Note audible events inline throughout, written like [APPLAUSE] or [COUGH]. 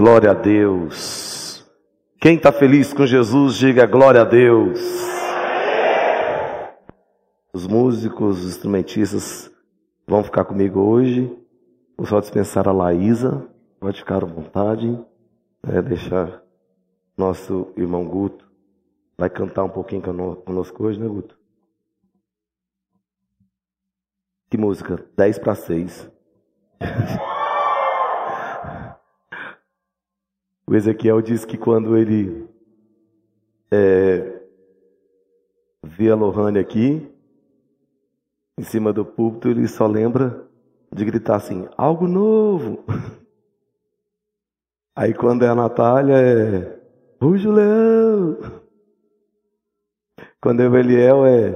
Glória a Deus. Quem está feliz com Jesus, diga glória a Deus. Os músicos, os instrumentistas vão ficar comigo hoje. Vou só dispensar a Laísa. Pode ficar à vontade. É, deixar nosso irmão Guto. Vai cantar um pouquinho conosco hoje, né, Guto? Que música? 10 para 6. O Ezequiel diz que quando ele é, vê a Lohane aqui, em cima do púlpito, ele só lembra de gritar assim: algo novo. [LAUGHS] Aí quando é a Natália, é Rujo Leão. Quando é o Eliel, é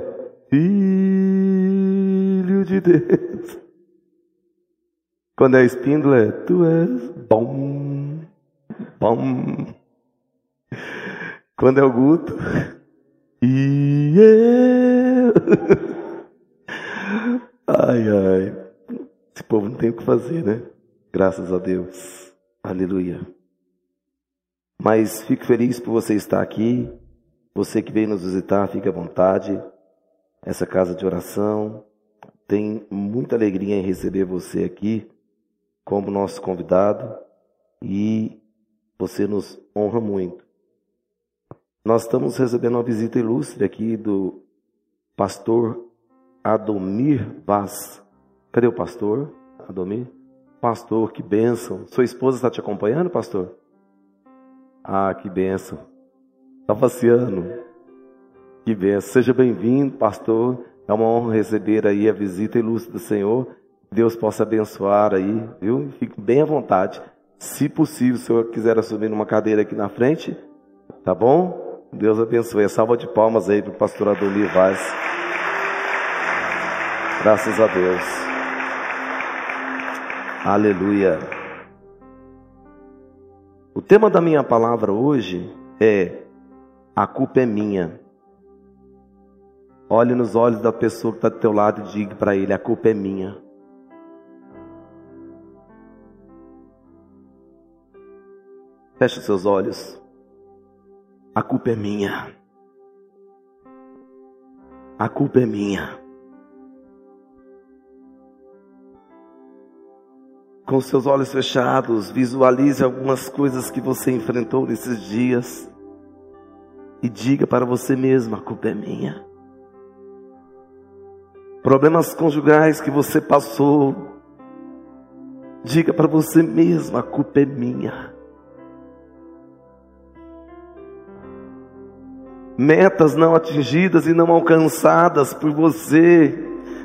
Filho de Deus. Quando é Espíndola, é Tu és bom, bom. Quando é o Guto, e eu. Ai, ai. Esse povo não tem o que fazer, né? Graças a Deus. Aleluia. Mas fico feliz por você estar aqui. Você que veio nos visitar, fique à vontade. Essa casa de oração tem muita alegria em receber você aqui como nosso convidado e você nos honra muito. Nós estamos recebendo uma visita ilustre aqui do pastor Adomir Vaz. Cadê o pastor? Adomir? Pastor, que bênção. Sua esposa está te acompanhando, pastor? Ah, que bênção. Está passeando. Que bênção. Seja bem-vindo, pastor. É uma honra receber aí a visita ilustre do Senhor. Deus possa abençoar aí, viu? Fique bem à vontade. Se possível, se senhor quiser assumir uma cadeira aqui na frente, tá bom? Deus abençoe. Salva de palmas aí para o pastor Adomir Vaz. Graças a Deus. Aleluia. O tema da minha palavra hoje é A culpa é minha. Olhe nos olhos da pessoa que está do teu lado e diga para ele: A culpa é minha. Feche os seus olhos. A culpa é minha. A culpa é minha. Com seus olhos fechados, visualize algumas coisas que você enfrentou nesses dias e diga para você mesmo: a culpa é minha. Problemas conjugais que você passou, diga para você mesmo: a culpa é minha. Metas não atingidas e não alcançadas por você,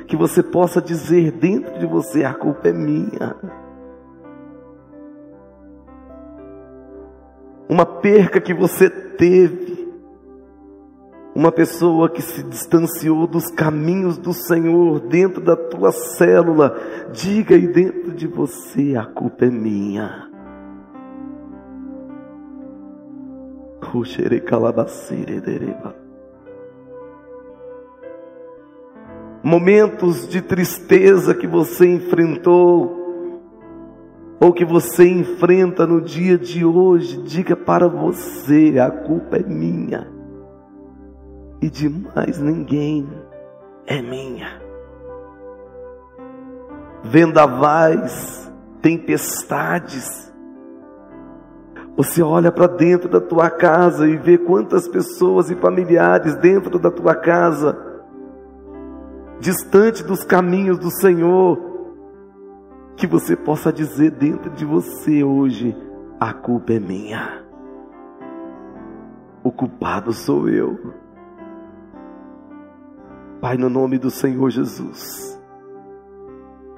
que você possa dizer dentro de você: a culpa é minha. uma perca que você teve, uma pessoa que se distanciou dos caminhos do Senhor dentro da tua célula, diga aí dentro de você: a culpa é minha. Momentos de tristeza que você enfrentou, ou que você enfrenta no dia de hoje, diga para você: a culpa é minha e de mais ninguém é minha. Vendavais, tempestades. Você olha para dentro da tua casa e vê quantas pessoas e familiares dentro da tua casa, distante dos caminhos do Senhor, que você possa dizer dentro de você hoje: a culpa é minha, o culpado sou eu. Pai, no nome do Senhor Jesus,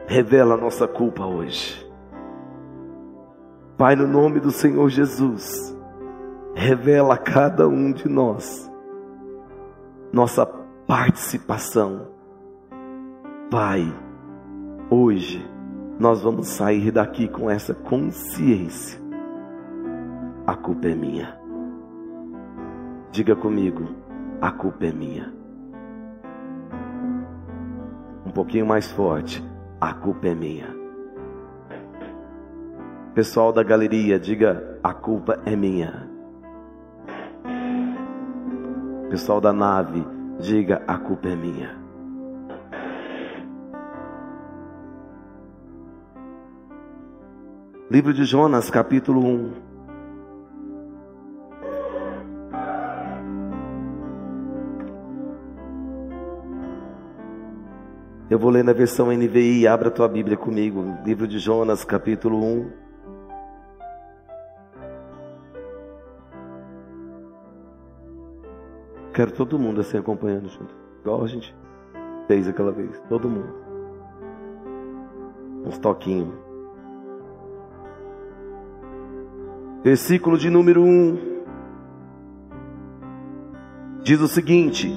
revela a nossa culpa hoje. Pai, no nome do Senhor Jesus, revela a cada um de nós nossa participação. Pai, hoje nós vamos sair daqui com essa consciência. A culpa é minha. Diga comigo, a culpa é minha. Um pouquinho mais forte, a culpa é minha. Pessoal da galeria, diga: a culpa é minha. Pessoal da nave, diga: a culpa é minha. Livro de Jonas, capítulo 1. Eu vou ler na versão NVI, abra tua Bíblia comigo. Livro de Jonas, capítulo 1. Quero todo mundo assim acompanhando junto. Igual a gente fez aquela vez. Todo mundo. Uns toquinhos. Versículo de número 1. Diz o seguinte: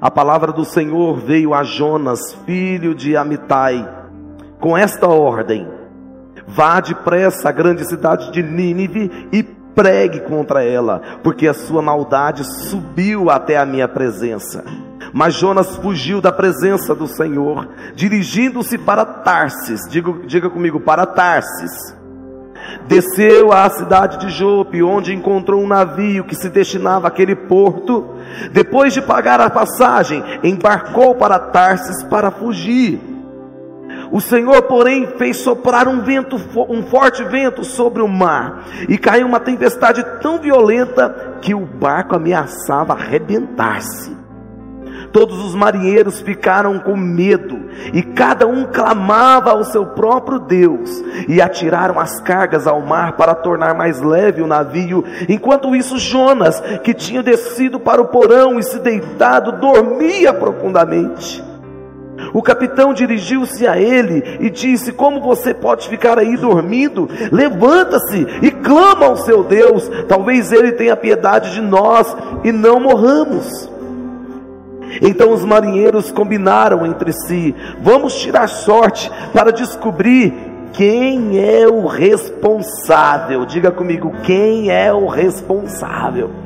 A palavra do Senhor veio a Jonas, filho de Amitai, com esta ordem: Vá depressa à grande cidade de Nínive e pregue contra ela, porque a sua maldade subiu até a minha presença. Mas Jonas fugiu da presença do Senhor, dirigindo-se para Tarsis. Diga, diga comigo, para Tarsis desceu à cidade de Jope, onde encontrou um navio que se destinava àquele porto. Depois de pagar a passagem, embarcou para Tarsis para fugir. O Senhor, porém, fez soprar um vento, um forte vento sobre o mar, e caiu uma tempestade tão violenta que o barco ameaçava arrebentar-se. Todos os marinheiros ficaram com medo, e cada um clamava ao seu próprio Deus, e atiraram as cargas ao mar para tornar mais leve o navio. Enquanto isso, Jonas, que tinha descido para o porão e se deitado, dormia profundamente. O capitão dirigiu-se a ele e disse: Como você pode ficar aí dormindo? Levanta-se e clama ao seu Deus, talvez ele tenha piedade de nós e não morramos. Então os marinheiros combinaram entre si: vamos tirar sorte para descobrir quem é o responsável. Diga comigo, quem é o responsável?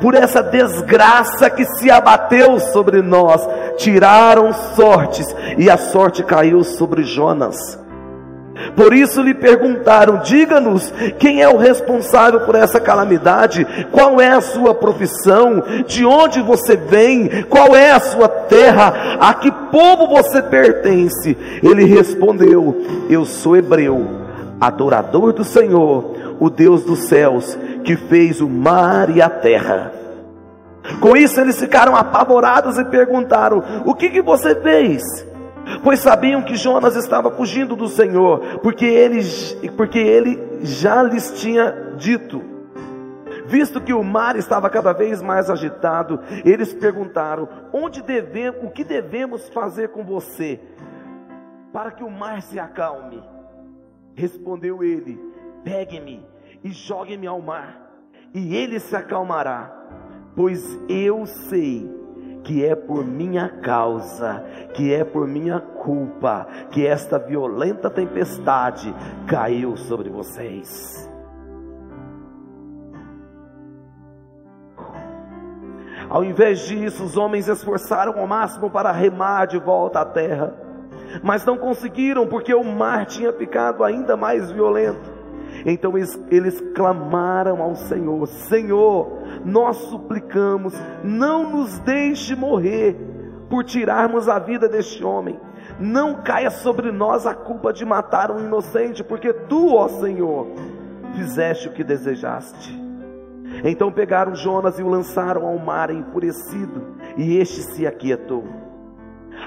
Por essa desgraça que se abateu sobre nós, tiraram sortes e a sorte caiu sobre Jonas. Por isso lhe perguntaram: diga-nos quem é o responsável por essa calamidade, qual é a sua profissão, de onde você vem, qual é a sua terra, a que povo você pertence. Ele respondeu: Eu sou hebreu, adorador do Senhor, o Deus dos céus, que fez o mar e a terra. Com isso eles ficaram apavorados e perguntaram: O que, que você fez? pois sabiam que Jonas estava fugindo do Senhor, porque ele, porque ele já lhes tinha dito. Visto que o mar estava cada vez mais agitado, eles perguntaram: onde devemos, o que devemos fazer com você para que o mar se acalme? Respondeu ele: pegue-me e jogue-me ao mar, e ele se acalmará, pois eu sei que é por minha causa, que é por minha culpa, que esta violenta tempestade caiu sobre vocês. Ao invés disso, os homens esforçaram ao máximo para remar de volta à terra, mas não conseguiram porque o mar tinha ficado ainda mais violento. Então eles, eles clamaram ao Senhor: Senhor, nós suplicamos, não nos deixe morrer por tirarmos a vida deste homem. Não caia sobre nós a culpa de matar um inocente, porque tu, ó Senhor, fizeste o que desejaste. Então pegaram Jonas e o lançaram ao mar enfurecido, e este se aquietou.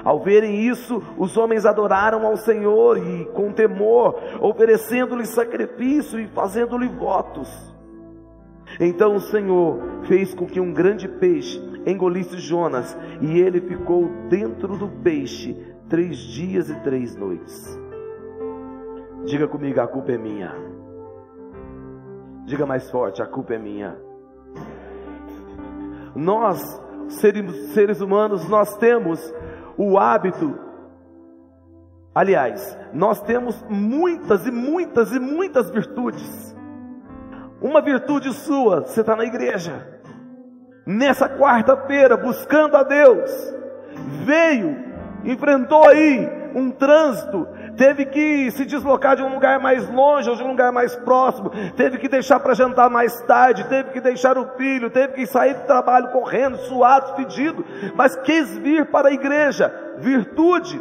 Ao verem isso, os homens adoraram ao Senhor e com temor, oferecendo-lhe sacrifício e fazendo-lhe votos. Então o Senhor fez com que um grande peixe engolisse Jonas, e ele ficou dentro do peixe três dias e três noites. Diga comigo, a culpa é minha. Diga mais forte, a culpa é minha. Nós, seres, humanos, nós temos o hábito. Aliás, nós temos muitas e muitas e muitas virtudes. Uma virtude sua, você está na igreja, nessa quarta-feira, buscando a Deus, veio, enfrentou aí um trânsito, teve que se deslocar de um lugar mais longe ou de um lugar mais próximo, teve que deixar para jantar mais tarde, teve que deixar o filho, teve que sair do trabalho correndo, suado, fedido, mas quis vir para a igreja, virtude.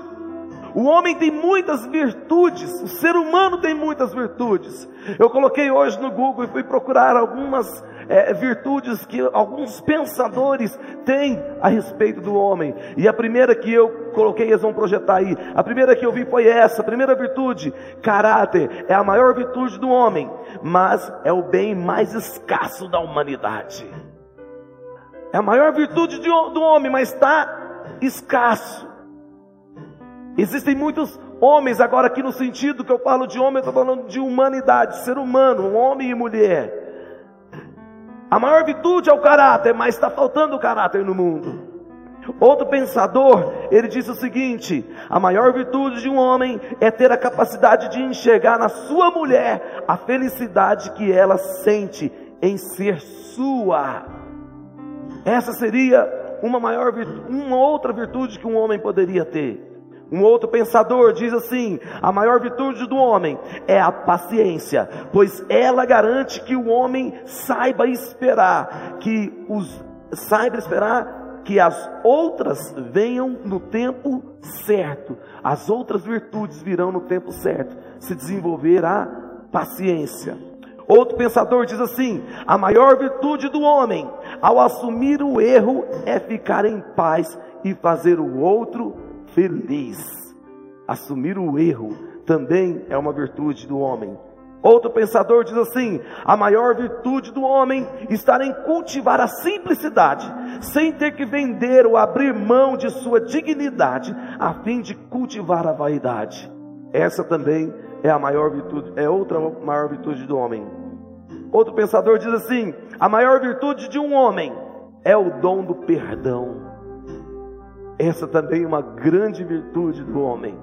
O homem tem muitas virtudes, o ser humano tem muitas virtudes. Eu coloquei hoje no Google e fui procurar algumas é, virtudes que alguns pensadores têm a respeito do homem. E a primeira que eu coloquei, eles vão projetar aí. A primeira que eu vi foi essa: a primeira virtude, caráter, é a maior virtude do homem, mas é o bem mais escasso da humanidade. É a maior virtude do homem, mas está escasso. Existem muitos homens, agora aqui no sentido que eu falo de homem, eu estou falando de humanidade, ser humano, um homem e mulher. A maior virtude é o caráter, mas está faltando caráter no mundo. Outro pensador, ele disse o seguinte: a maior virtude de um homem é ter a capacidade de enxergar na sua mulher a felicidade que ela sente em ser sua. Essa seria uma maior uma outra virtude que um homem poderia ter. Um outro pensador diz assim: a maior virtude do homem é a paciência, pois ela garante que o homem saiba esperar, que os saiba esperar que as outras venham no tempo certo. As outras virtudes virão no tempo certo. Se desenvolver a paciência. Outro pensador diz assim: a maior virtude do homem, ao assumir o erro, é ficar em paz e fazer o outro feliz. Assumir o erro também é uma virtude do homem. Outro pensador diz assim: a maior virtude do homem está em cultivar a simplicidade, sem ter que vender ou abrir mão de sua dignidade, a fim de cultivar a vaidade. Essa também é a maior virtude, é outra maior virtude do homem. Outro pensador diz assim: a maior virtude de um homem é o dom do perdão. Essa também é uma grande virtude do homem.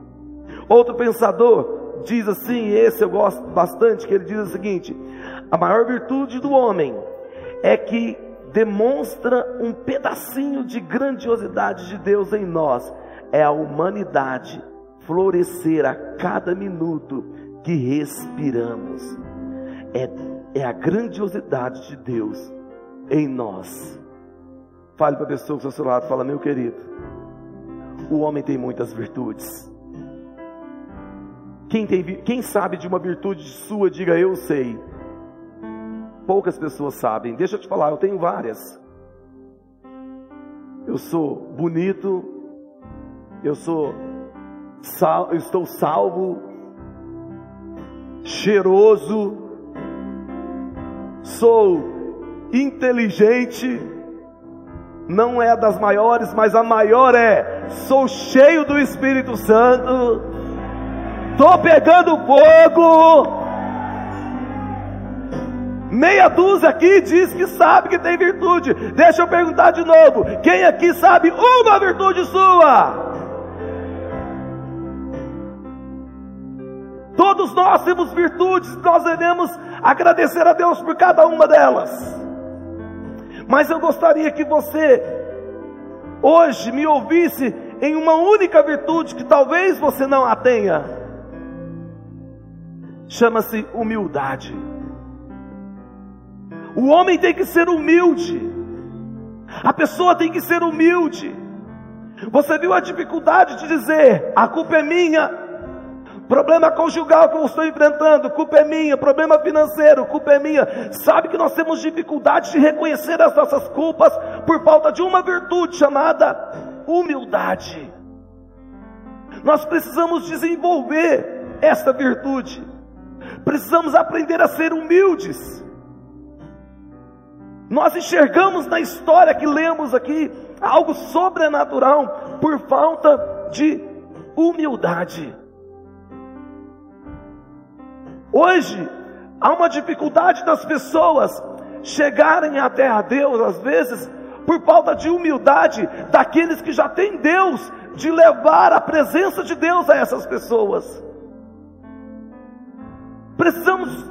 Outro pensador diz assim, esse eu gosto bastante, que ele diz o seguinte: a maior virtude do homem é que demonstra um pedacinho de grandiosidade de Deus em nós, é a humanidade florescer a cada minuto que respiramos. É, é a grandiosidade de Deus em nós. Fale para a pessoa que está ao seu lado, fala, meu querido, o homem tem muitas virtudes. Quem, tem, quem sabe de uma virtude sua, diga eu sei. Poucas pessoas sabem. Deixa eu te falar, eu tenho várias. Eu sou bonito, eu sou sal, eu estou salvo, cheiroso, sou inteligente, não é das maiores, mas a maior é: sou cheio do Espírito Santo, estou pegando fogo. Meia dúzia aqui diz que sabe que tem virtude. Deixa eu perguntar de novo: quem aqui sabe uma virtude sua? Todos nós temos virtudes, nós devemos agradecer a Deus por cada uma delas. Mas eu gostaria que você hoje me ouvisse em uma única virtude que talvez você não a tenha. Chama-se humildade. O homem tem que ser humilde. A pessoa tem que ser humilde. Você viu a dificuldade de dizer: a culpa é minha, Problema conjugal que eu estou enfrentando, culpa é minha. Problema financeiro, culpa é minha. Sabe que nós temos dificuldade de reconhecer as nossas culpas por falta de uma virtude chamada humildade. Nós precisamos desenvolver esta virtude. Precisamos aprender a ser humildes. Nós enxergamos na história que lemos aqui algo sobrenatural por falta de humildade. Hoje, há uma dificuldade das pessoas chegarem até a Deus, às vezes, por falta de humildade daqueles que já têm Deus, de levar a presença de Deus a essas pessoas. Precisamos,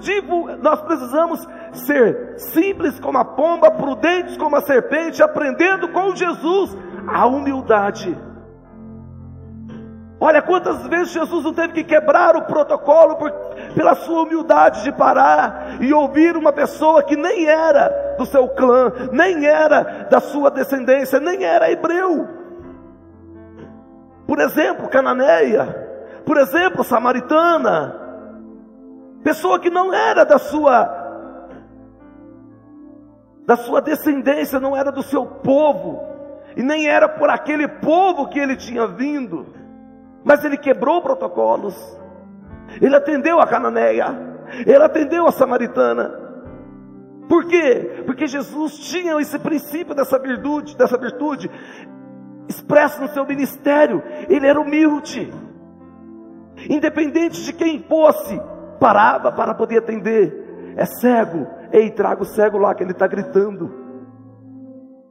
nós precisamos ser simples como a pomba, prudentes como a serpente, aprendendo com Jesus a humildade. Olha quantas vezes Jesus não teve que quebrar o protocolo por, pela sua humildade de parar e ouvir uma pessoa que nem era do seu clã, nem era da sua descendência, nem era hebreu. Por exemplo, cananeia, por exemplo, samaritana, pessoa que não era da sua da sua descendência, não era do seu povo, e nem era por aquele povo que ele tinha vindo. Mas ele quebrou protocolos. Ele atendeu a cananeia. Ele atendeu a samaritana. Por quê? Porque Jesus tinha esse princípio dessa virtude, dessa virtude expresso no seu ministério. Ele era humilde. Independente de quem fosse, parava para poder atender. É cego. Ei, traga o cego lá que ele está gritando.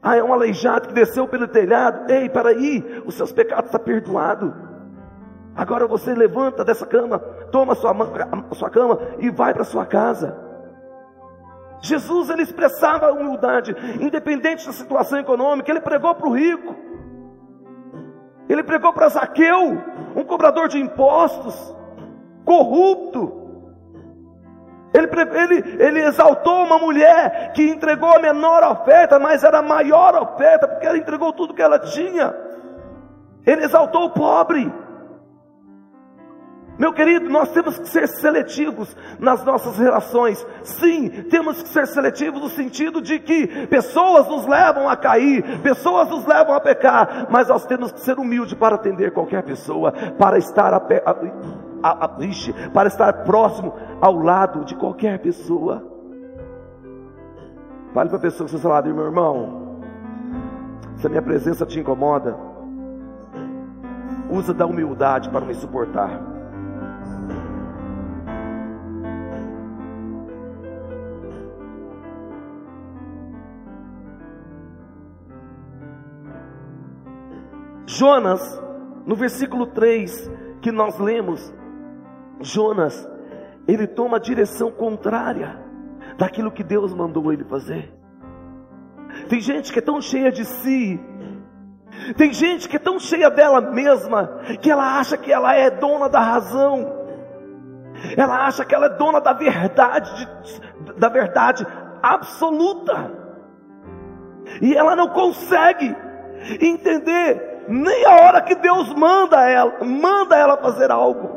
Ah, é um aleijado que desceu pelo telhado. Ei, para aí, os seus pecados estão tá perdoados. Agora você levanta dessa cama, toma sua, sua cama e vai para sua casa. Jesus ele expressava a humildade, independente da situação econômica. Ele pregou para o rico, ele pregou para Zaqueu, um cobrador de impostos, corrupto. Ele, ele, ele exaltou uma mulher que entregou a menor oferta, mas era a maior oferta, porque ela entregou tudo que ela tinha. Ele exaltou o pobre. Meu querido, nós temos que ser seletivos nas nossas relações. Sim, temos que ser seletivos no sentido de que pessoas nos levam a cair, pessoas nos levam a pecar, mas nós temos que ser humildes para atender qualquer pessoa, para estar a, a, a, para estar próximo ao lado de qualquer pessoa. Fale para a pessoa que você está meu irmão. Se a minha presença te incomoda, usa da humildade para me suportar. Jonas, no versículo 3 que nós lemos, Jonas, ele toma a direção contrária daquilo que Deus mandou ele fazer. Tem gente que é tão cheia de si, tem gente que é tão cheia dela mesma, que ela acha que ela é dona da razão, ela acha que ela é dona da verdade, da verdade absoluta, e ela não consegue entender nem a hora que Deus manda ela, manda ela fazer algo.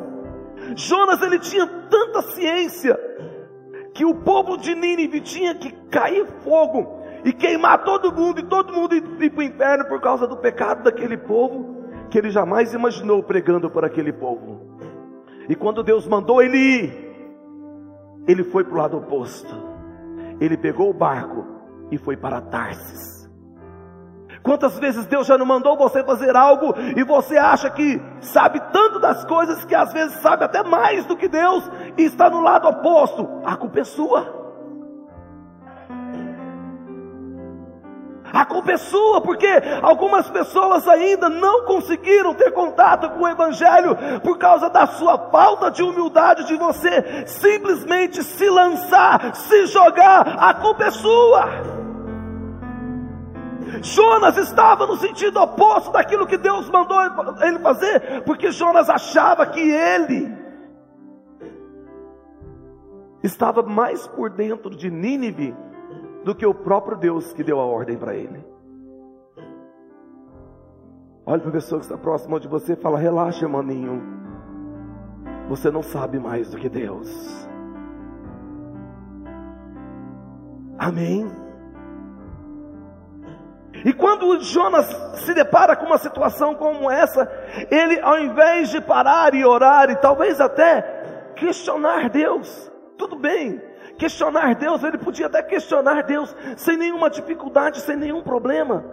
Jonas ele tinha tanta ciência que o povo de Nínive tinha que cair fogo e queimar todo mundo e todo mundo ir, para o inferno por causa do pecado daquele povo que ele jamais imaginou pregando por aquele povo. E quando Deus mandou ele ir, ele foi para o lado oposto. Ele pegou o barco e foi para Tarsis. Quantas vezes Deus já não mandou você fazer algo e você acha que sabe tanto das coisas que às vezes sabe até mais do que Deus e está no lado oposto? A culpa é sua. A culpa é sua, porque algumas pessoas ainda não conseguiram ter contato com o Evangelho por causa da sua falta de humildade, de você simplesmente se lançar, se jogar. A culpa é sua. Jonas estava no sentido oposto daquilo que Deus mandou ele fazer, porque Jonas achava que ele estava mais por dentro de Nínive do que o próprio Deus que deu a ordem para ele. Olha para a pessoa que está próxima de você e fala: relaxa, maninho. Você não sabe mais do que Deus. Amém. E quando Jonas se depara com uma situação como essa, ele ao invés de parar e orar e talvez até questionar Deus, tudo bem, questionar Deus, ele podia até questionar Deus sem nenhuma dificuldade, sem nenhum problema.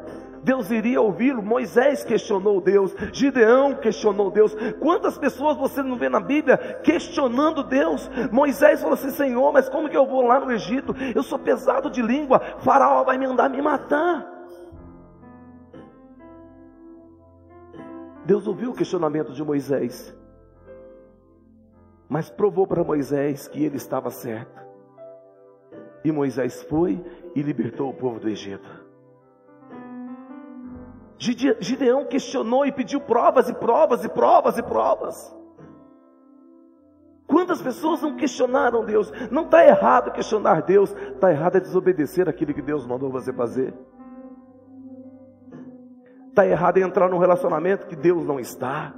Deus iria ouvi-lo. Moisés questionou Deus, Gideão questionou Deus. Quantas pessoas você não vê na Bíblia questionando Deus? Moisés falou assim: Senhor, mas como que eu vou lá no Egito? Eu sou pesado de língua, Faraó vai me mandar me matar. Deus ouviu o questionamento de Moisés, mas provou para Moisés que ele estava certo. E Moisés foi e libertou o povo do Egito. Gideão questionou e pediu provas e provas e provas e provas. Quantas pessoas não questionaram Deus? Não está errado questionar Deus, está errado é desobedecer aquilo que Deus mandou você fazer. Está errado em entrar num relacionamento que Deus não está.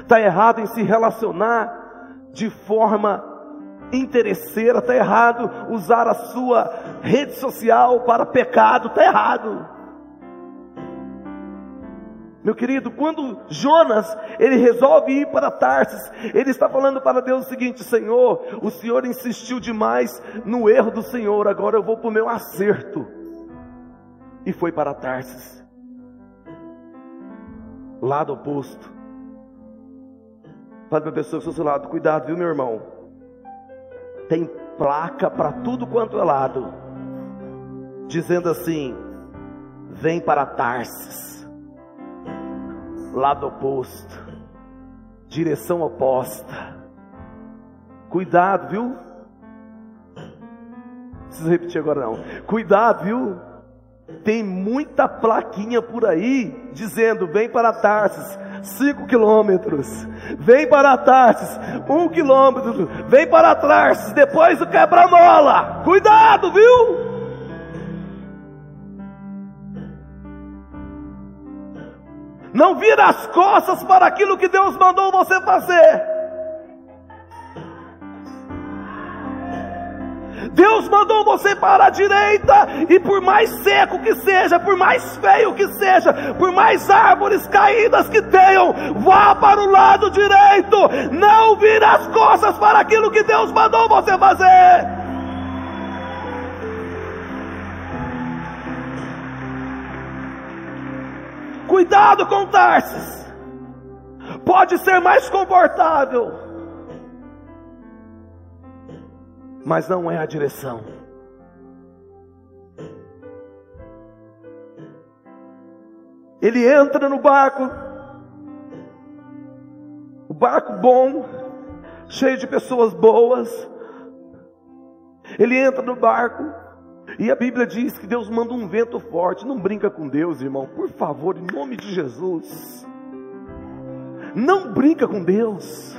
Está errado em se relacionar de forma interesseira. Está errado usar a sua rede social para pecado. Está errado. Meu querido, quando Jonas ele resolve ir para Tarsis, ele está falando para Deus o seguinte: Senhor, o Senhor insistiu demais no erro do Senhor, agora eu vou para o meu acerto. E foi para Tarsis, lado oposto. Fala para a pessoa que está seu lado: cuidado, viu, meu irmão? Tem placa para tudo quanto é lado, dizendo assim: vem para Tarsis lado oposto, direção oposta. Cuidado, viu? Não preciso repetir agora não. Cuidado, viu? Tem muita plaquinha por aí dizendo: vem para Tarsis, 5 quilômetros. Vem para Tarsis, 1 um quilômetro. Vem para Tarsis, depois o quebra-mola. Cuidado, viu? Não vira as costas para aquilo que Deus mandou você fazer. Deus mandou você para a direita, e por mais seco que seja, por mais feio que seja, por mais árvores caídas que tenham, vá para o lado direito, não vira as costas para aquilo que Deus mandou você fazer. Cuidado com Tarsis. Pode ser mais confortável, mas não é a direção. Ele entra no barco, o barco bom, cheio de pessoas boas. Ele entra no barco, e a Bíblia diz que Deus manda um vento forte. Não brinca com Deus, irmão. Por favor, em nome de Jesus. Não brinca com Deus.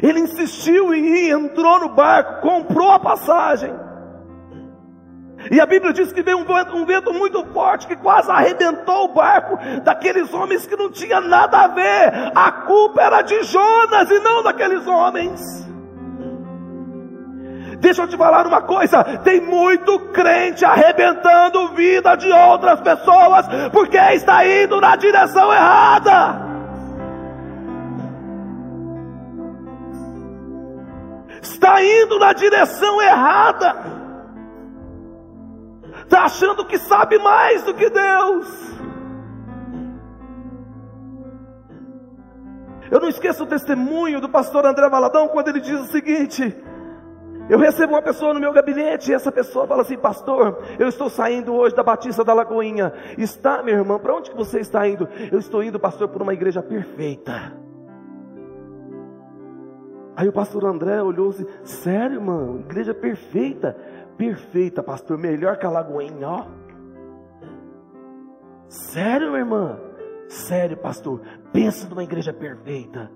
Ele insistiu em ir, entrou no barco, comprou a passagem. E a Bíblia diz que veio um vento, um vento, muito forte que quase arrebentou o barco daqueles homens que não tinha nada a ver. A culpa era de Jonas e não daqueles homens. Deixa eu te falar uma coisa: tem muito crente arrebentando vida de outras pessoas, porque está indo na direção errada. Está indo na direção errada. Está achando que sabe mais do que Deus. Eu não esqueço o testemunho do pastor André Valadão quando ele diz o seguinte: eu recebo uma pessoa no meu gabinete e essa pessoa fala assim, pastor, eu estou saindo hoje da Batista da Lagoinha. Está, minha irmã, para onde que você está indo? Eu estou indo, pastor, por uma igreja perfeita. Aí o pastor André olhou assim, sério, irmão, igreja perfeita. Perfeita, pastor, melhor que a Lagoinha, ó. Sério, minha irmã? Sério, pastor, pensa numa igreja perfeita.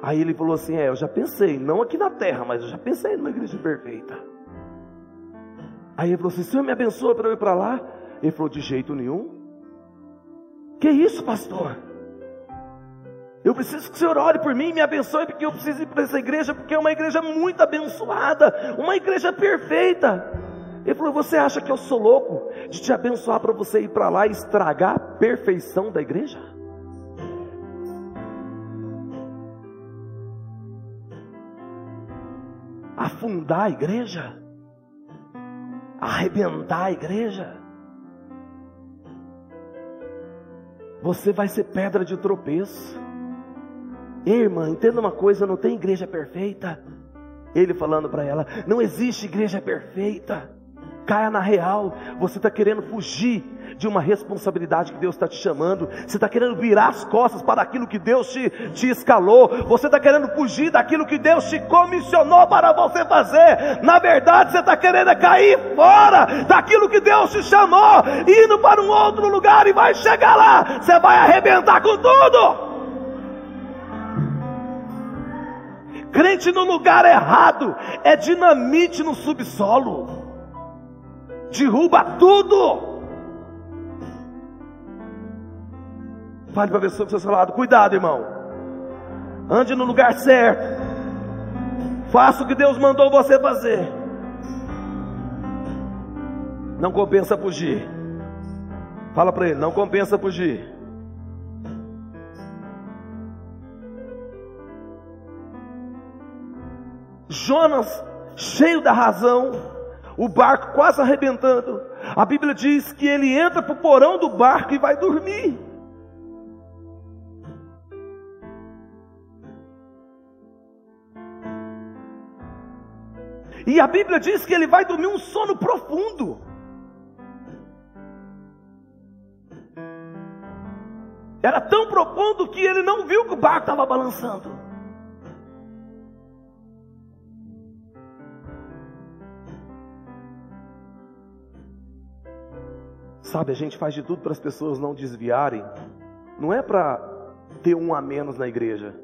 Aí ele falou assim: É, eu já pensei, não aqui na terra, mas eu já pensei numa igreja perfeita. Aí ele falou assim: Senhor me abençoa para eu ir para lá? Ele falou: De jeito nenhum. Que isso, pastor? Eu preciso que o Senhor ore por mim, me abençoe, porque eu preciso ir para essa igreja, porque é uma igreja muito abençoada, uma igreja perfeita. Ele falou: Você acha que eu sou louco de te abençoar para você ir para lá e estragar a perfeição da igreja? afundar a igreja, arrebentar a igreja. Você vai ser pedra de tropeço. Irmã, entenda uma coisa: não tem igreja perfeita. Ele falando para ela: não existe igreja perfeita. Caia na real. Você está querendo fugir de uma responsabilidade que Deus está te chamando. Você está querendo virar as costas para aquilo que Deus te, te escalou. Você está querendo fugir daquilo que Deus te comissionou para você fazer. Na verdade, você está querendo cair fora daquilo que Deus te chamou, indo para um outro lugar e vai chegar lá. Você vai arrebentar com tudo. Crente no lugar errado é dinamite no subsolo, derruba tudo. Fale para a pessoa do seu lado: cuidado, irmão. Ande no lugar certo. Faça o que Deus mandou você fazer. Não compensa fugir. Fala para ele: não compensa fugir. Jonas, cheio da razão, o barco quase arrebentando. A Bíblia diz que ele entra para o porão do barco e vai dormir. E a Bíblia diz que ele vai dormir um sono profundo. Era tão profundo que ele não viu que o barco estava balançando. Sabe, a gente faz de tudo para as pessoas não desviarem. Não é para ter um a menos na igreja.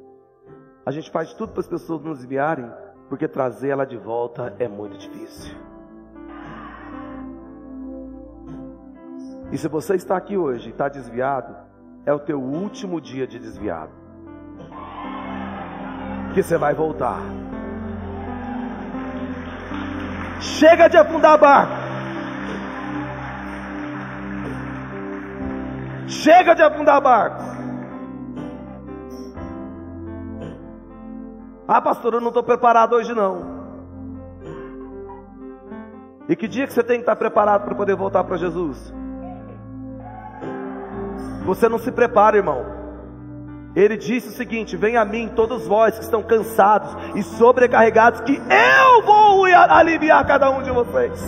A gente faz de tudo para as pessoas não desviarem porque trazer ela de volta é muito difícil. E se você está aqui hoje e está desviado, é o teu último dia de desviado. Que você vai voltar. Chega de afundar barco. Chega de afundar barco. Ah, pastor, eu não estou preparado hoje não. E que dia que você tem que estar preparado para poder voltar para Jesus? Você não se prepara, irmão. Ele disse o seguinte: Venha a mim, todos vós que estão cansados e sobrecarregados, que eu vou aliviar cada um de vocês.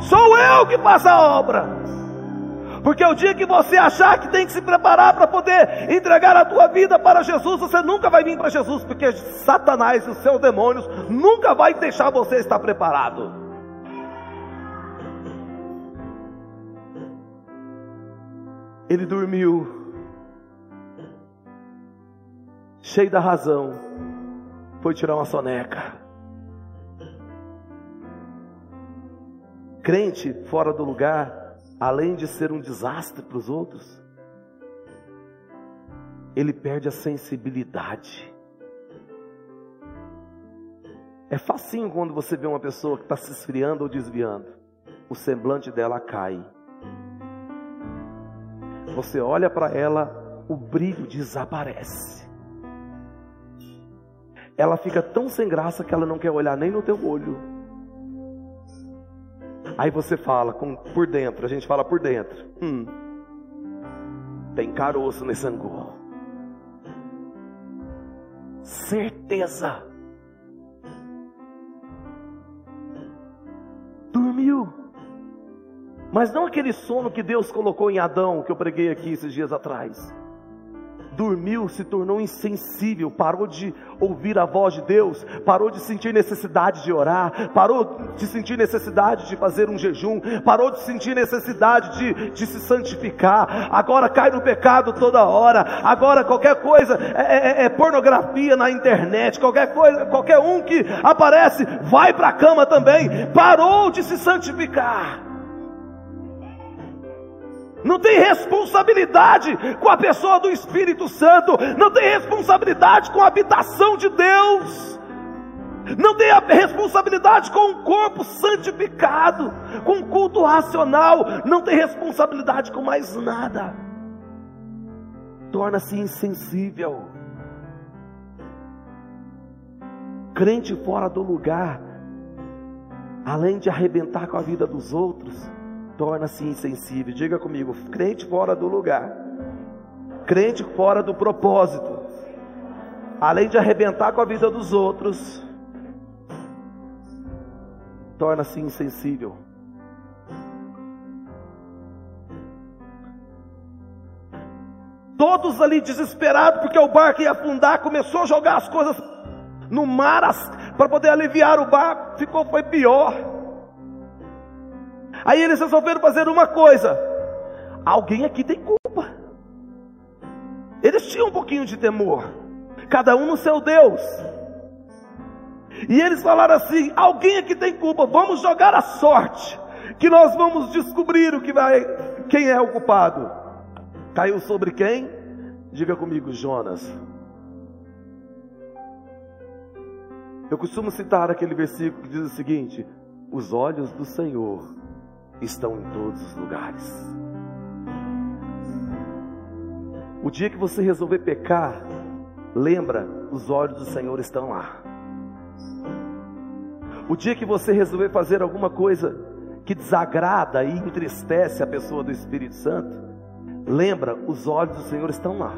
Sou eu que faço a obra. Porque o dia que você achar que tem que se preparar para poder entregar a tua vida para Jesus, você nunca vai vir para Jesus, porque Satanás e os seus demônios nunca vai deixar você estar preparado. Ele dormiu, cheio da razão, foi tirar uma soneca. Crente fora do lugar além de ser um desastre para os outros, ele perde a sensibilidade. É facinho quando você vê uma pessoa que está se esfriando ou desviando, o semblante dela cai. Você olha para ela, o brilho desaparece. Ela fica tão sem graça que ela não quer olhar nem no teu olho. Aí você fala com, por dentro, a gente fala por dentro. Hum, tem caroço nesse angu. Certeza. Dormiu. Mas não aquele sono que Deus colocou em Adão, que eu preguei aqui esses dias atrás dormiu, se tornou insensível, parou de ouvir a voz de Deus, parou de sentir necessidade de orar, parou de sentir necessidade de fazer um jejum, parou de sentir necessidade de, de se santificar, agora cai no pecado toda hora, agora qualquer coisa é, é, é pornografia na internet, qualquer coisa, qualquer um que aparece vai para a cama também, parou de se santificar não tem responsabilidade com a pessoa do Espírito Santo, não tem responsabilidade com a habitação de Deus, não tem responsabilidade com o corpo santificado, com o culto racional, não tem responsabilidade com mais nada, torna-se insensível, crente fora do lugar, além de arrebentar com a vida dos outros, torna-se insensível. Diga comigo, crente fora do lugar, crente fora do propósito, além de arrebentar com a vida dos outros, torna-se insensível. Todos ali desesperados porque o barco ia afundar, começou a jogar as coisas no mar para poder aliviar o barco, ficou foi pior. Aí eles resolveram fazer uma coisa: alguém aqui tem culpa. Eles tinham um pouquinho de temor, cada um no seu Deus. E eles falaram assim: alguém aqui tem culpa, vamos jogar a sorte, que nós vamos descobrir o que vai, quem é o culpado. Caiu sobre quem? Diga comigo, Jonas. Eu costumo citar aquele versículo que diz o seguinte: Os olhos do Senhor estão em todos os lugares. O dia que você resolver pecar, lembra, os olhos do Senhor estão lá. O dia que você resolver fazer alguma coisa que desagrada e entristece a pessoa do Espírito Santo, lembra, os olhos do Senhor estão lá.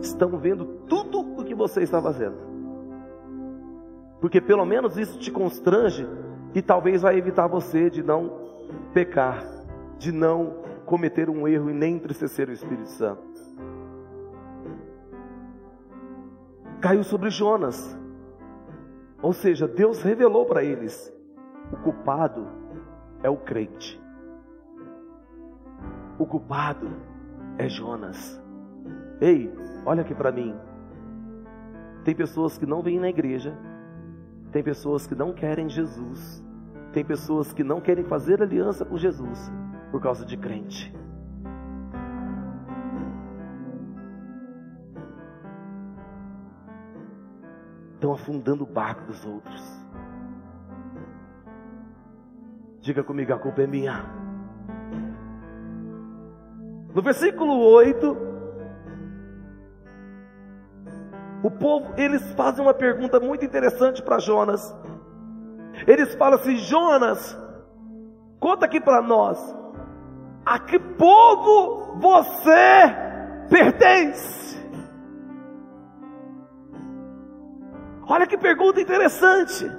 Estão vendo tudo o que você está fazendo. Porque pelo menos isso te constrange e talvez vai evitar você de não pecar, de não cometer um erro e nem entristecer o Espírito Santo. Caiu sobre Jonas. Ou seja, Deus revelou para eles: o culpado é o crente. O culpado é Jonas. Ei, olha aqui para mim. Tem pessoas que não vêm na igreja, tem pessoas que não querem Jesus, tem pessoas que não querem fazer aliança com Jesus por causa de crente. estão afundando o barco dos outros. Diga comigo, a culpa é minha. No versículo 8, o povo, eles fazem uma pergunta muito interessante para Jonas. Eles falam assim: Jonas, conta aqui para nós, a que povo você pertence? Olha que pergunta interessante.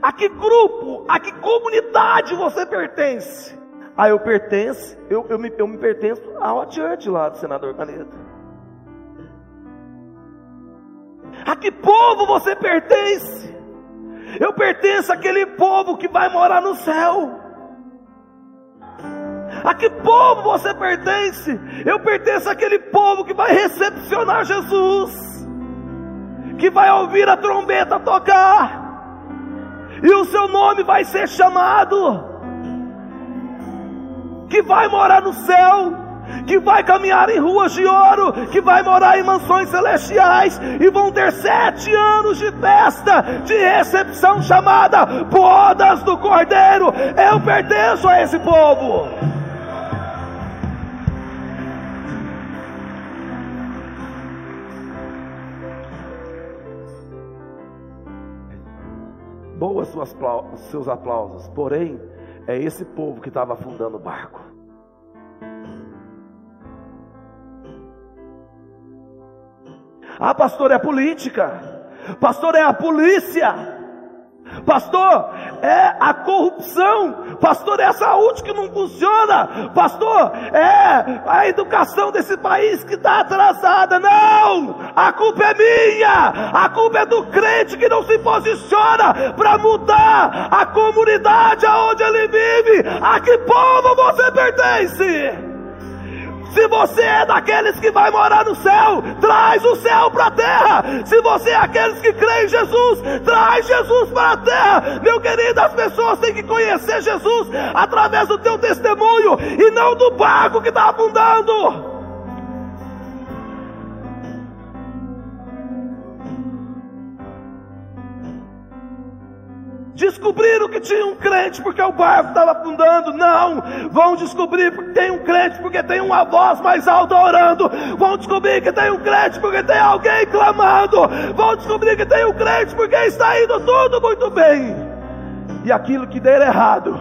A que grupo, a que comunidade você pertence? Ah, eu pertenço, eu, eu, me, eu me pertenço ao church lá do senador Caneto. A que povo você pertence? Eu pertenço àquele povo que vai morar no céu. A que povo você pertence? Eu pertenço àquele povo que vai recepcionar Jesus que vai ouvir a trombeta tocar, e o seu nome vai ser chamado, que vai morar no céu, que vai caminhar em ruas de ouro, que vai morar em mansões celestiais, e vão ter sete anos de festa, de recepção chamada Bodas do Cordeiro. Eu pertenço a esse povo. boas suas seus aplausos, porém, é esse povo que estava afundando o barco. Ah, pastor, é política. Pastor, é a polícia. Pastor, é a corrupção. Pastor, é a saúde que não funciona. Pastor, é a educação desse país que está atrasada. Não! A culpa é minha. A culpa é do crente que não se posiciona para mudar a comunidade aonde ele vive. A que povo você pertence? Se você é daqueles que vai morar no céu, traz o céu para a terra. Se você é aqueles que creem em Jesus, traz Jesus para a terra. Meu querido, as pessoas têm que conhecer Jesus através do teu testemunho e não do barco que está afundando. Descobriram que tinha um crente porque o barco estava afundando. Não, vão descobrir que tem um crente porque tem uma voz mais alta orando. Vão descobrir que tem um crente porque tem alguém clamando. Vão descobrir que tem um crente porque está indo tudo muito bem. E aquilo que der errado,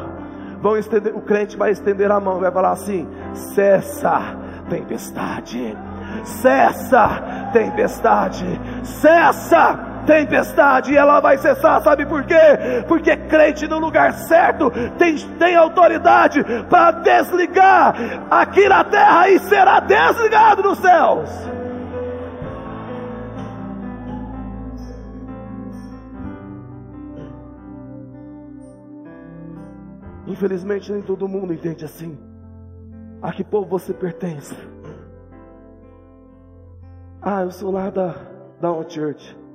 vão estender, o crente vai estender a mão, vai falar assim: cessa, tempestade, cessa, tempestade, cessa tempestade e ela vai cessar. Sabe por quê? Porque crente no lugar certo tem, tem autoridade para desligar aqui na terra e será desligado nos céus. Infelizmente, nem todo mundo entende assim. A que povo você pertence? Ah, eu sou lá da, da One Church.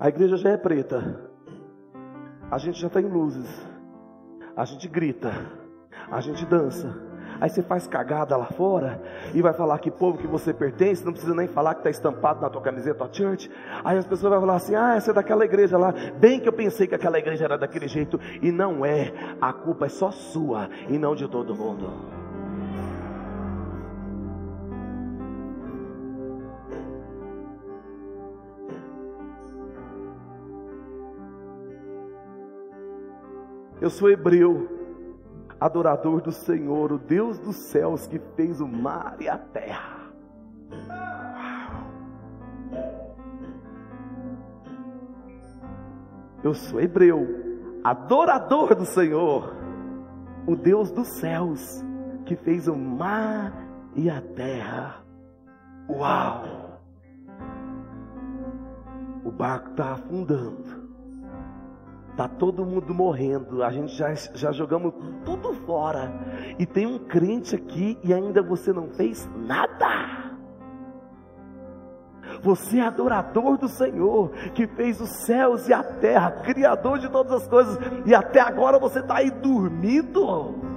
A igreja já é preta. A gente já tem luzes. A gente grita. A gente dança. Aí você faz cagada lá fora e vai falar que povo que você pertence, não precisa nem falar que está estampado na tua camiseta, tua church. Aí as pessoas vão falar assim: ah, essa é daquela igreja lá. Bem que eu pensei que aquela igreja era daquele jeito. E não é. A culpa é só sua e não de todo mundo. Eu sou hebreu adorador do Senhor, o Deus dos céus que fez o mar e a terra. Eu sou hebreu, adorador do Senhor, o Deus dos céus que fez o mar e a terra. Uau! O barco está afundando. Tá todo mundo morrendo, a gente já, já jogamos tudo fora. E tem um crente aqui e ainda você não fez nada. Você é adorador do Senhor, que fez os céus e a terra, Criador de todas as coisas, e até agora você está aí dormindo.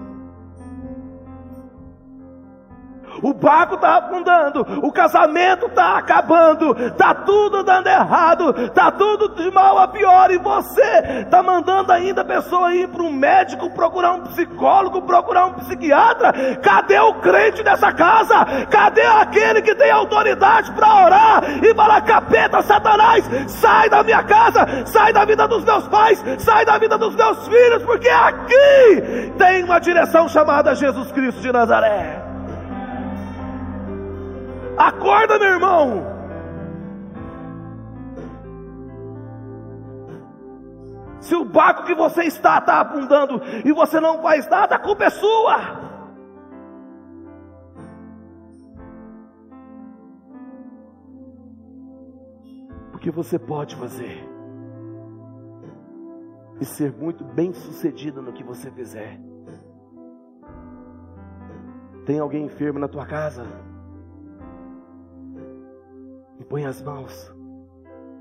O barco está afundando, o casamento está acabando, está tudo dando errado, está tudo de mal a pior, e você está mandando ainda a pessoa ir para um médico, procurar um psicólogo, procurar um psiquiatra. Cadê o crente dessa casa? Cadê aquele que tem autoridade para orar e falar: capeta, Satanás, sai da minha casa, sai da vida dos meus pais, sai da vida dos meus filhos, porque aqui tem uma direção chamada Jesus Cristo de Nazaré. Acorda, meu irmão. Se o barco que você está está afundando e você não faz nada, a culpa é sua. Porque você pode fazer e ser muito bem sucedido no que você fizer. Tem alguém enfermo na tua casa? Põe as mãos.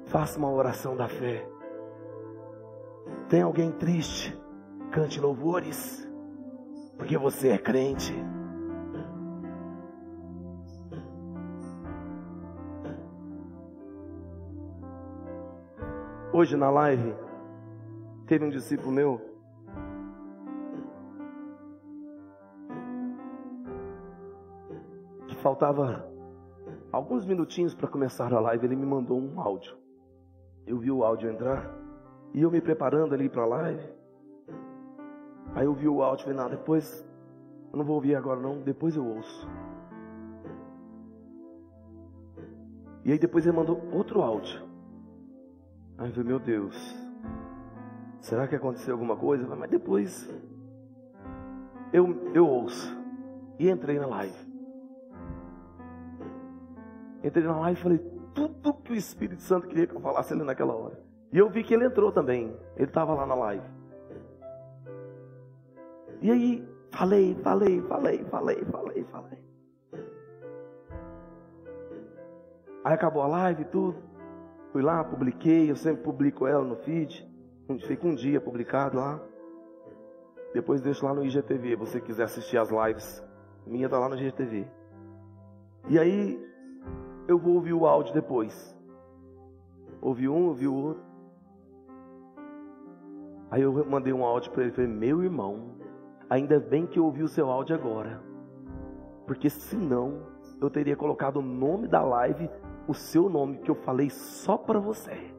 Faça uma oração da fé. Tem alguém triste? Cante louvores. Porque você é crente. Hoje na live, teve um discípulo meu. Que faltava alguns minutinhos para começar a live, ele me mandou um áudio. Eu vi o áudio entrar e eu me preparando ali para a live. Aí eu vi o áudio e falei, não, depois, eu não vou ouvir agora não, depois eu ouço. E aí depois ele mandou outro áudio. Aí eu falei, meu Deus, será que aconteceu alguma coisa? Mas depois eu, eu ouço. E entrei na live. Entrei na live e falei tudo que o Espírito Santo queria que eu falasse ali naquela hora. E eu vi que ele entrou também. Ele estava lá na live. E aí, falei, falei, falei, falei, falei, falei. Aí acabou a live e tudo. Fui lá, publiquei. Eu sempre publico ela no feed. Fica um dia publicado lá. Depois deixo lá no IGTV. Se você quiser assistir as lives, minha tá lá no IGTV. E aí eu vou ouvir o áudio depois. Ouvi um, ouvi o outro. Aí eu mandei um áudio para ele, falei, meu irmão, ainda bem que eu ouvi o seu áudio agora. Porque senão eu teria colocado o nome da live, o seu nome, que eu falei só para você.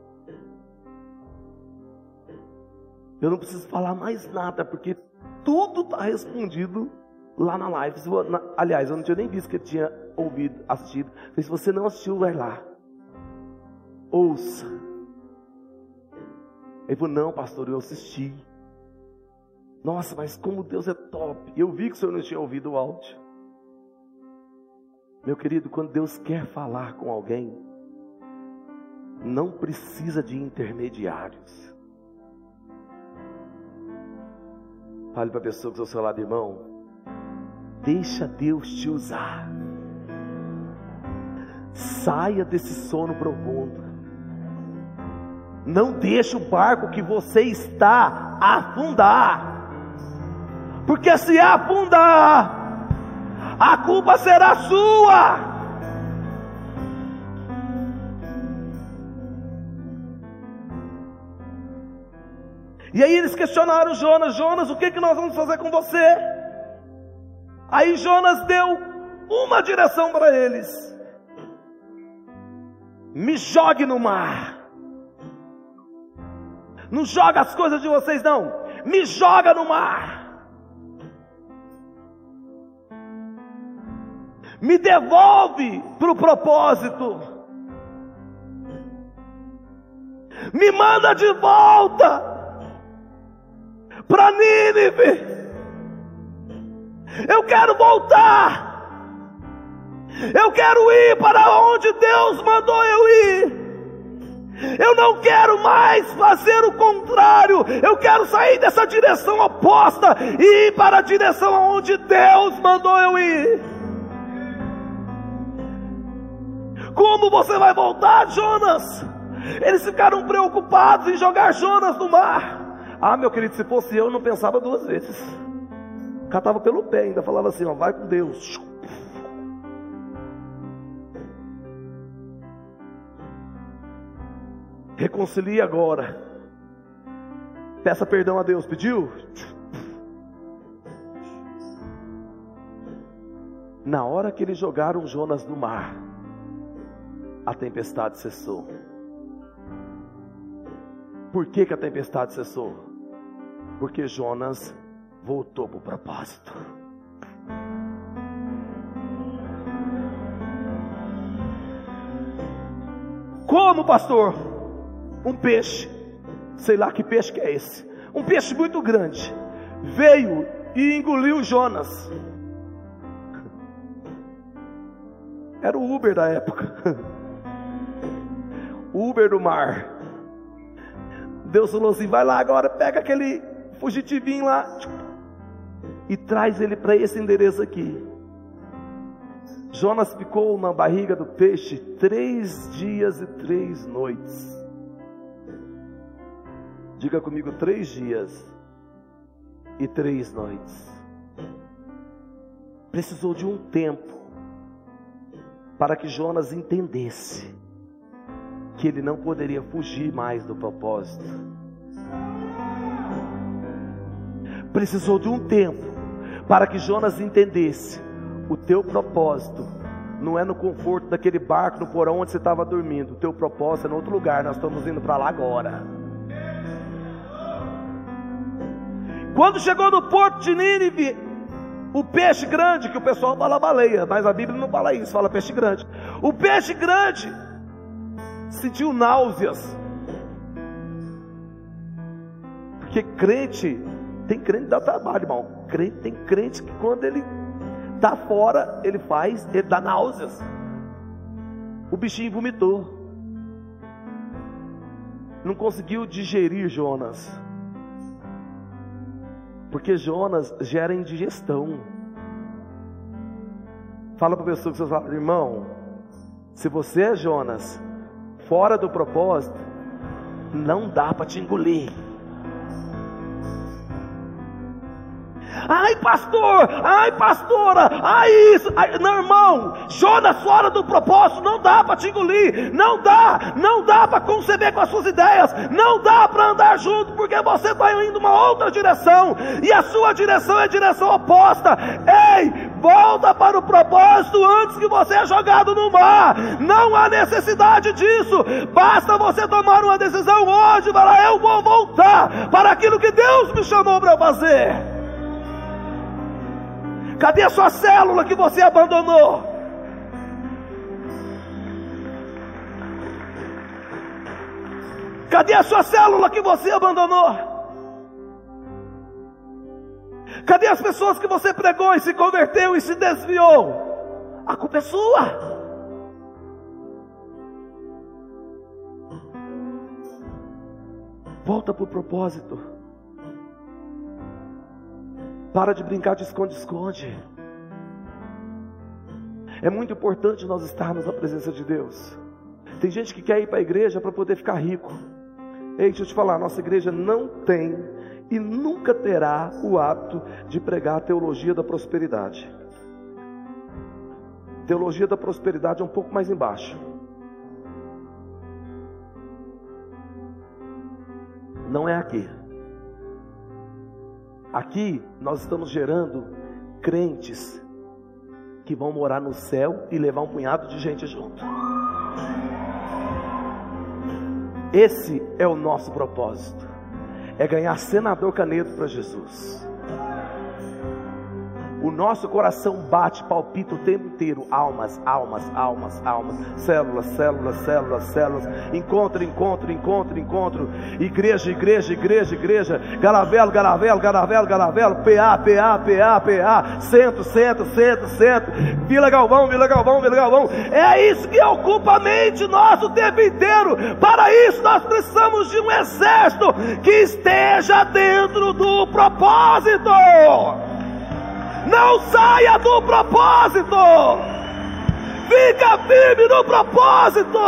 Eu não preciso falar mais nada, porque tudo está respondido lá na live. Aliás, eu não tinha nem visto que ele tinha ouvido, assistido. Se você não assistiu, vai lá. Ouça. Ele falou: Não, pastor, eu assisti. Nossa, mas como Deus é top. Eu vi que o senhor não tinha ouvido o áudio. Meu querido, quando Deus quer falar com alguém, não precisa de intermediários. Fale para a pessoa que está ao seu lado, irmão. Deixa Deus te usar. Saia desse sono profundo. Não deixe o barco que você está afundar. Porque se afundar, a culpa será sua. E aí eles questionaram Jonas: Jonas, o que, que nós vamos fazer com você? Aí Jonas deu uma direção para eles: me jogue no mar. Não joga as coisas de vocês, não. Me joga no mar. Me devolve para o propósito. Me manda de volta para Nínive. Eu quero voltar. Eu quero ir para onde Deus mandou eu ir. Eu não quero mais fazer o contrário. Eu quero sair dessa direção oposta e ir para a direção onde Deus mandou eu ir. Como você vai voltar, Jonas? Eles ficaram preocupados em jogar Jonas no mar. Ah, meu querido, se fosse eu, não pensava duas vezes catava pelo pé, ainda falava assim: ó, vai com Deus. Reconcilie agora. Peça perdão a Deus. Pediu? Na hora que eles jogaram Jonas no mar, a tempestade cessou. Por que, que a tempestade cessou? Porque Jonas voltou para o propósito. Como, pastor? Um peixe, sei lá que peixe que é esse, um peixe muito grande, veio e engoliu Jonas. Era o Uber da época. [LAUGHS] Uber do mar. Deus falou assim: vai lá agora, pega aquele fugitivinho lá, e traz ele para esse endereço aqui. Jonas ficou na barriga do peixe três dias e três noites. Diga comigo, três dias e três noites. Precisou de um tempo para que Jonas entendesse que ele não poderia fugir mais do propósito. Precisou de um tempo para que Jonas entendesse: o teu propósito não é no conforto daquele barco no porão onde você estava dormindo, o teu propósito é em outro lugar, nós estamos indo para lá agora. Quando chegou no porto de Nínive, o peixe grande, que o pessoal fala baleia, mas a Bíblia não fala isso, fala peixe grande. O peixe grande sentiu náuseas. Porque crente tem crente que dá trabalho, irmão. Crente, tem crente que quando ele está fora, ele faz, ele dá náuseas. O bichinho vomitou. Não conseguiu digerir Jonas. Porque Jonas gera indigestão. Fala para a pessoa que você fala, irmão, se você é Jonas, fora do propósito, não dá para te engolir. Ai, pastor, ai, pastora, ai, isso. Ai, não, irmão, Jonas fora do propósito, não dá para te engolir, não dá, não dá para conceber com as suas ideias, não dá para andar junto, porque você está indo uma outra direção, e a sua direção é a direção oposta. Ei, volta para o propósito antes que você é jogado no mar. Não há necessidade disso. Basta você tomar uma decisão hoje, falar: eu vou voltar para aquilo que Deus me chamou para fazer. Cadê a sua célula que você abandonou? Cadê a sua célula que você abandonou? Cadê as pessoas que você pregou e se converteu e se desviou? A culpa é sua. Volta para o propósito. Para de brincar de esconde-esconde. É muito importante nós estarmos na presença de Deus. Tem gente que quer ir para a igreja para poder ficar rico. Ei, deixa eu te falar, nossa igreja não tem e nunca terá o hábito de pregar a teologia da prosperidade. Teologia da prosperidade é um pouco mais embaixo. Não é aqui. Aqui nós estamos gerando crentes que vão morar no céu e levar um punhado de gente junto. Esse é o nosso propósito: é ganhar senador Canedo para Jesus. O nosso coração bate, palpita o tempo inteiro. Almas, almas, almas, almas. Células, células, células, células. Encontro, encontro, encontro, encontro. Igreja, igreja, igreja, igreja. Garavelo, garavelo, garavelo, garavelo. PA, PA, PA, PA. Centro, centro, centro, centro. Vila Galvão, Vila Galvão, Vila Galvão. É isso que ocupa a mente nossa o tempo inteiro. Para isso nós precisamos de um exército que esteja dentro do propósito. Não saia do propósito. Fica firme no propósito.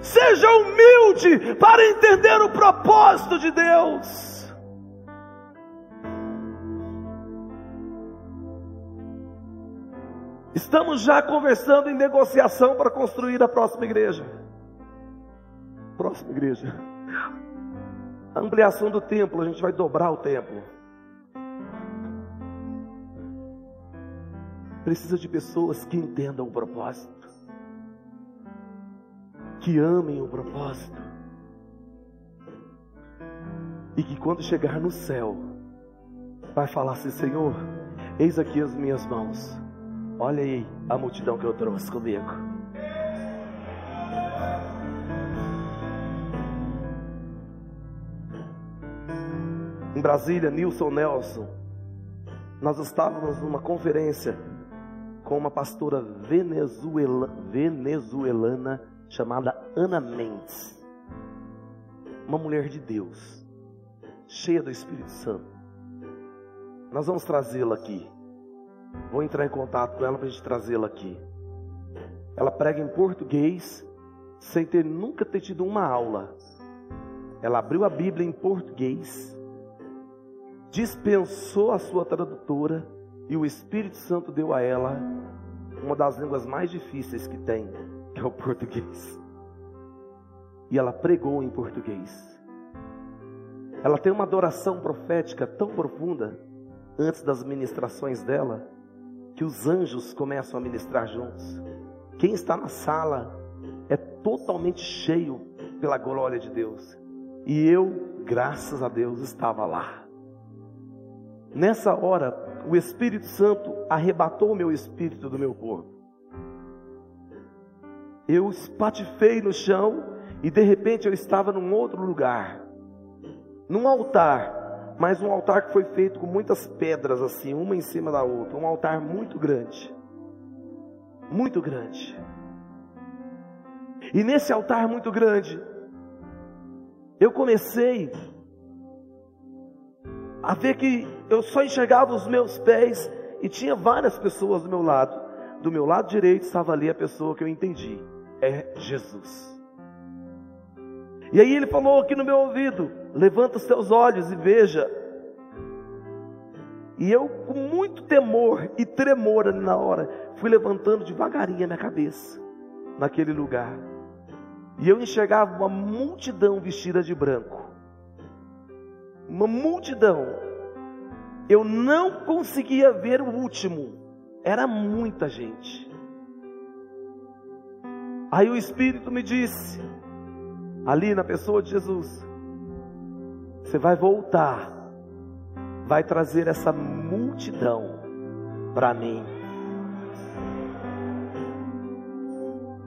Seja humilde para entender o propósito de Deus. Estamos já conversando em negociação para construir a próxima igreja. Próxima igreja. A ampliação do templo, a gente vai dobrar o templo. Precisa de pessoas que entendam o propósito, que amem o propósito, e que quando chegar no céu, vai falar assim: Senhor, eis aqui as minhas mãos, olha aí a multidão que eu trouxe comigo. Em Brasília, Nilson Nelson, nós estávamos numa conferência com uma pastora venezuela, venezuelana chamada Ana Mendes, uma mulher de Deus, cheia do Espírito Santo. Nós vamos trazê-la aqui. Vou entrar em contato com ela para a gente trazê-la aqui. Ela prega em português, sem ter nunca ter tido uma aula. Ela abriu a Bíblia em português dispensou a sua tradutora e o Espírito Santo deu a ela uma das línguas mais difíceis que tem, que é o português. E ela pregou em português. Ela tem uma adoração profética tão profunda antes das ministrações dela, que os anjos começam a ministrar juntos. Quem está na sala é totalmente cheio pela glória de Deus. E eu, graças a Deus, estava lá. Nessa hora, o Espírito Santo arrebatou o meu espírito do meu corpo. Eu espatifei no chão e de repente eu estava num outro lugar, num altar, mas um altar que foi feito com muitas pedras assim, uma em cima da outra, um altar muito grande. Muito grande. E nesse altar muito grande, eu comecei a ver que eu só enxergava os meus pés e tinha várias pessoas do meu lado. Do meu lado direito estava ali a pessoa que eu entendi: é Jesus. E aí ele falou aqui no meu ouvido: levanta os teus olhos e veja. E eu, com muito temor e tremor ali na hora, fui levantando devagarinho a minha cabeça naquele lugar. E eu enxergava uma multidão vestida de branco uma multidão. Eu não conseguia ver o último, era muita gente. Aí o Espírito me disse, ali na pessoa de Jesus, Você vai voltar, vai trazer essa multidão para mim.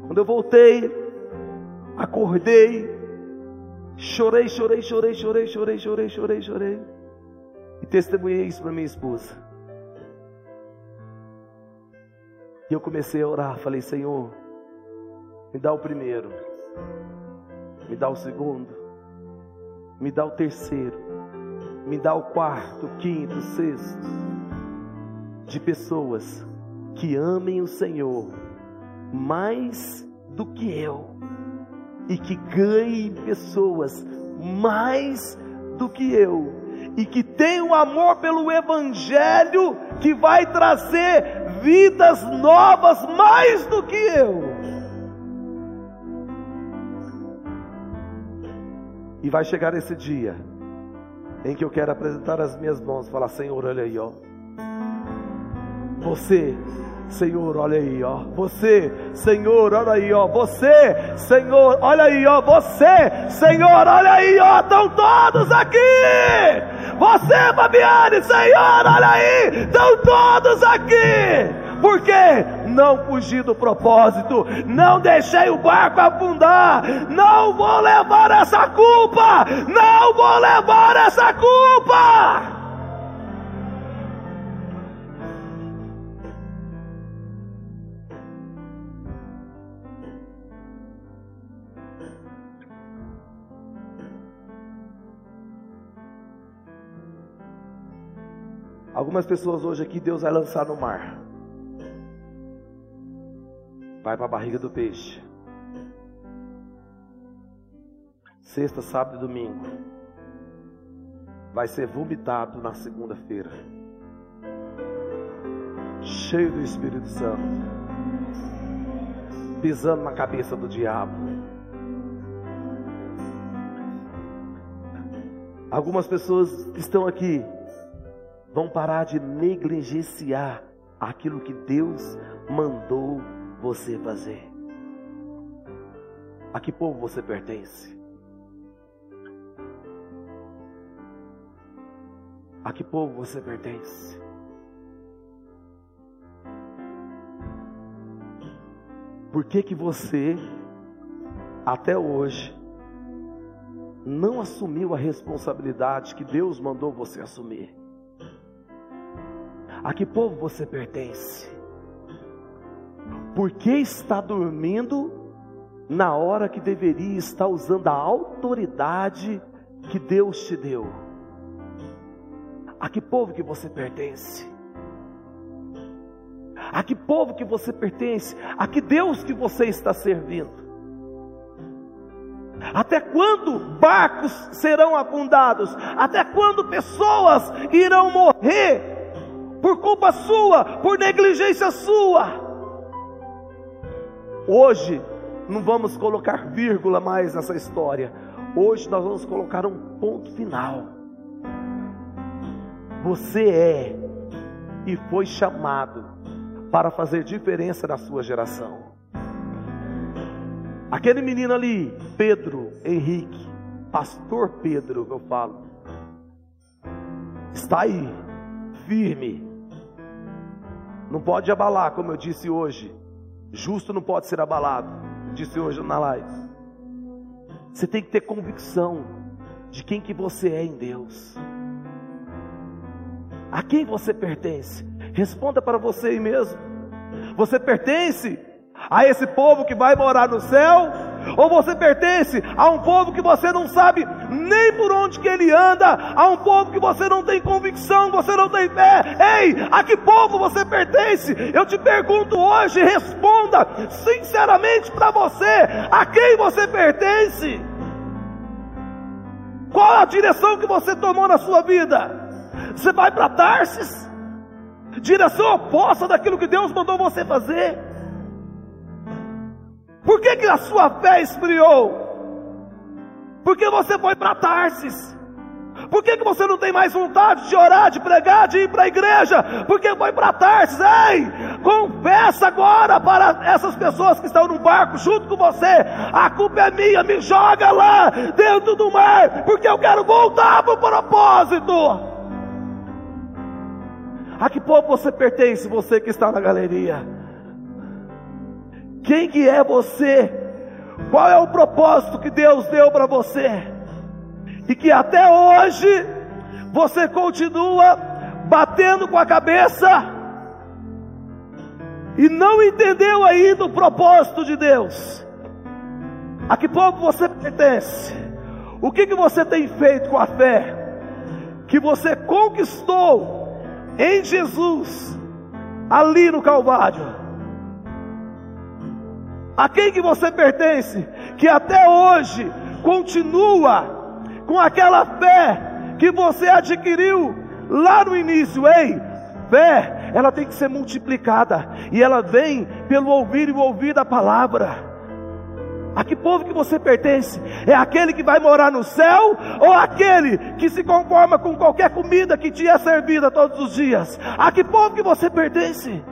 Quando eu voltei, acordei, chorei, chorei, chorei, chorei, chorei, chorei, chorei, chorei, e testemunhei isso para minha esposa. E eu comecei a orar, falei, Senhor, me dá o primeiro, me dá o segundo, me dá o terceiro, me dá o quarto, quinto, sexto, de pessoas que amem o Senhor mais do que eu e que ganhem pessoas mais do que eu e que tenham amor pelo Evangelho que vai trazer vidas novas mais do que eu. E vai chegar esse dia em que eu quero apresentar as minhas mãos e falar: Senhor, olha aí, ó. Você, Senhor, olha aí, ó. Você, Senhor, olha aí, ó. Você, Senhor, olha aí, ó. Você, Senhor, olha aí, ó. Estão todos aqui. Você, Fabiane, Senhor, olha aí, estão todos aqui. Por quê? Não fugi do propósito, não deixei o barco afundar, não vou levar essa culpa, não vou levar essa culpa. Algumas pessoas hoje aqui Deus vai lançar no mar. Vai para a barriga do peixe. Sexta, sábado e domingo. Vai ser vomitado na segunda-feira. Cheio do Espírito Santo. Pisando na cabeça do diabo. Algumas pessoas estão aqui vão parar de negligenciar aquilo que Deus mandou você fazer. A que povo você pertence? A que povo você pertence? Por que que você até hoje não assumiu a responsabilidade que Deus mandou você assumir? A que povo você pertence? Por que está dormindo na hora que deveria estar usando a autoridade que Deus te deu? A que povo que você pertence? A que povo que você pertence? A que Deus que você está servindo? Até quando barcos serão afundados? Até quando pessoas irão morrer por culpa sua, por negligência sua. Hoje, não vamos colocar vírgula mais nessa história. Hoje nós vamos colocar um ponto final. Você é e foi chamado para fazer diferença na sua geração. Aquele menino ali, Pedro Henrique, pastor Pedro, eu falo, está aí, firme, não pode abalar, como eu disse hoje. Justo não pode ser abalado, disse hoje na live. Você tem que ter convicção de quem que você é em Deus. A quem você pertence? Responda para você mesmo. Você pertence a esse povo que vai morar no céu? Ou você pertence a um povo que você não sabe nem por onde que ele anda, a um povo que você não tem convicção, você não tem fé? Ei, a que povo você pertence? Eu te pergunto hoje, responda sinceramente para você, a quem você pertence? Qual a direção que você tomou na sua vida? Você vai para Tarsis? Direção oposta daquilo que Deus mandou você fazer? Por que, que a sua fé esfriou? Porque você foi para Tarsis. Por que, que você não tem mais vontade de orar, de pregar, de ir para a igreja? Porque foi para Tarsis. Ei, confessa agora para essas pessoas que estão no barco junto com você: a culpa é minha, me joga lá dentro do mar, porque eu quero voltar para o propósito. A que povo você pertence, você que está na galeria? Quem que é você? Qual é o propósito que Deus deu para você? E que até hoje você continua batendo com a cabeça e não entendeu ainda o propósito de Deus. A que povo você pertence? O que, que você tem feito com a fé que você conquistou em Jesus, ali no Calvário. A quem que você pertence, que até hoje continua com aquela fé que você adquiriu lá no início, ei, fé, ela tem que ser multiplicada, e ela vem pelo ouvir e ouvir da palavra. A que povo que você pertence? É aquele que vai morar no céu ou aquele que se conforma com qualquer comida que te é servida todos os dias? A que povo que você pertence?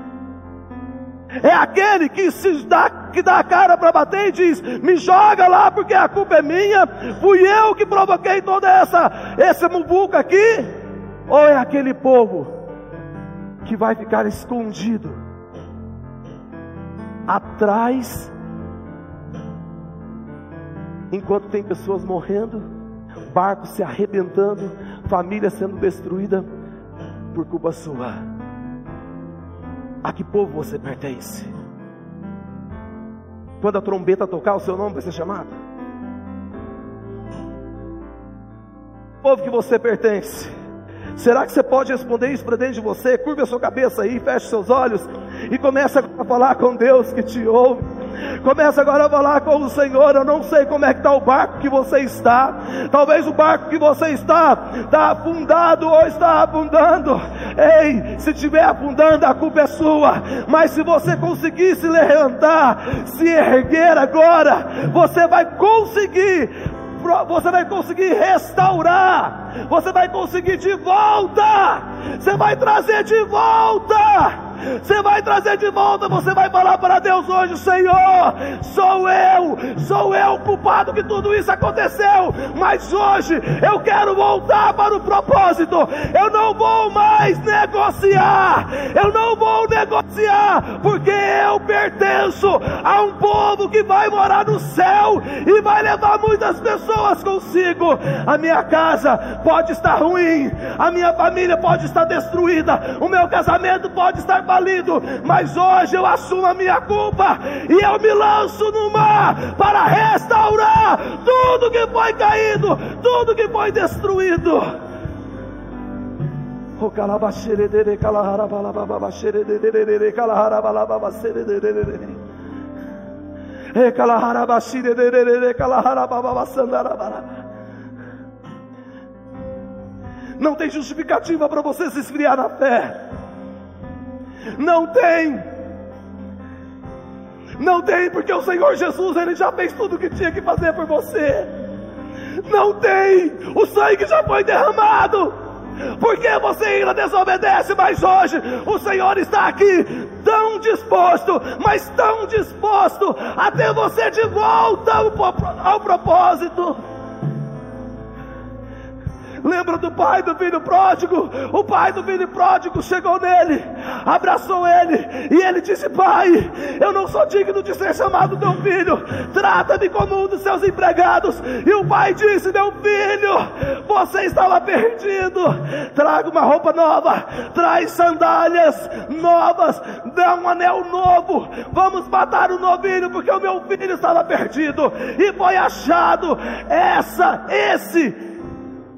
É aquele que se dá, que dá a cara para bater e diz: "Me joga lá porque a culpa é minha, fui eu que provoquei toda essa esse muvuca aqui"? Ou é aquele povo que vai ficar escondido atrás enquanto tem pessoas morrendo, barcos se arrebentando, família sendo destruída por culpa sua. A que povo você pertence? Quando a trombeta tocar, o seu nome vai ser chamado? Povo que você pertence. Será que você pode responder isso para dentro de você? Curve a sua cabeça aí, feche seus olhos e comece a falar com Deus que te ouve. Começa agora a falar com o Senhor. Eu não sei como é que está o barco que você está. Talvez o barco que você está está afundado ou está afundando. Ei, se estiver afundando, a culpa é sua. Mas se você conseguir se levantar, se erguer agora, você vai conseguir você vai conseguir restaurar, você vai conseguir de volta, você vai trazer de volta você vai trazer de volta, você vai falar para Deus hoje, Senhor, sou eu, sou eu o culpado que tudo isso aconteceu, mas hoje eu quero voltar para o propósito. Eu não vou mais negociar, eu não vou negociar, porque eu pertenço a um povo que vai morar no céu e vai levar muitas pessoas consigo. A minha casa pode estar ruim, a minha família pode estar destruída, o meu casamento pode estar falido, mas hoje eu assumo a minha culpa e eu me lanço no mar para restaurar tudo que foi caído, tudo que foi destruído. Não tem justificativa para você se esfriar na fé. Não tem. Não tem, porque o Senhor Jesus, Ele já fez tudo o que tinha que fazer por você. Não tem, o sangue já foi derramado. Porque você ainda desobedece, mas hoje o Senhor está aqui tão disposto, mas tão disposto a ter você de volta ao, ao propósito. Lembra do pai do filho pródigo? O pai do filho pródigo chegou nele, abraçou ele e ele disse: Pai, eu não sou digno de ser chamado teu filho, trata-me como um dos seus empregados. E o pai disse: Meu filho, você estava perdido, traga uma roupa nova, traz sandálias novas, dá um anel novo, vamos matar o novilho, porque o meu filho estava perdido e foi achado. Essa, esse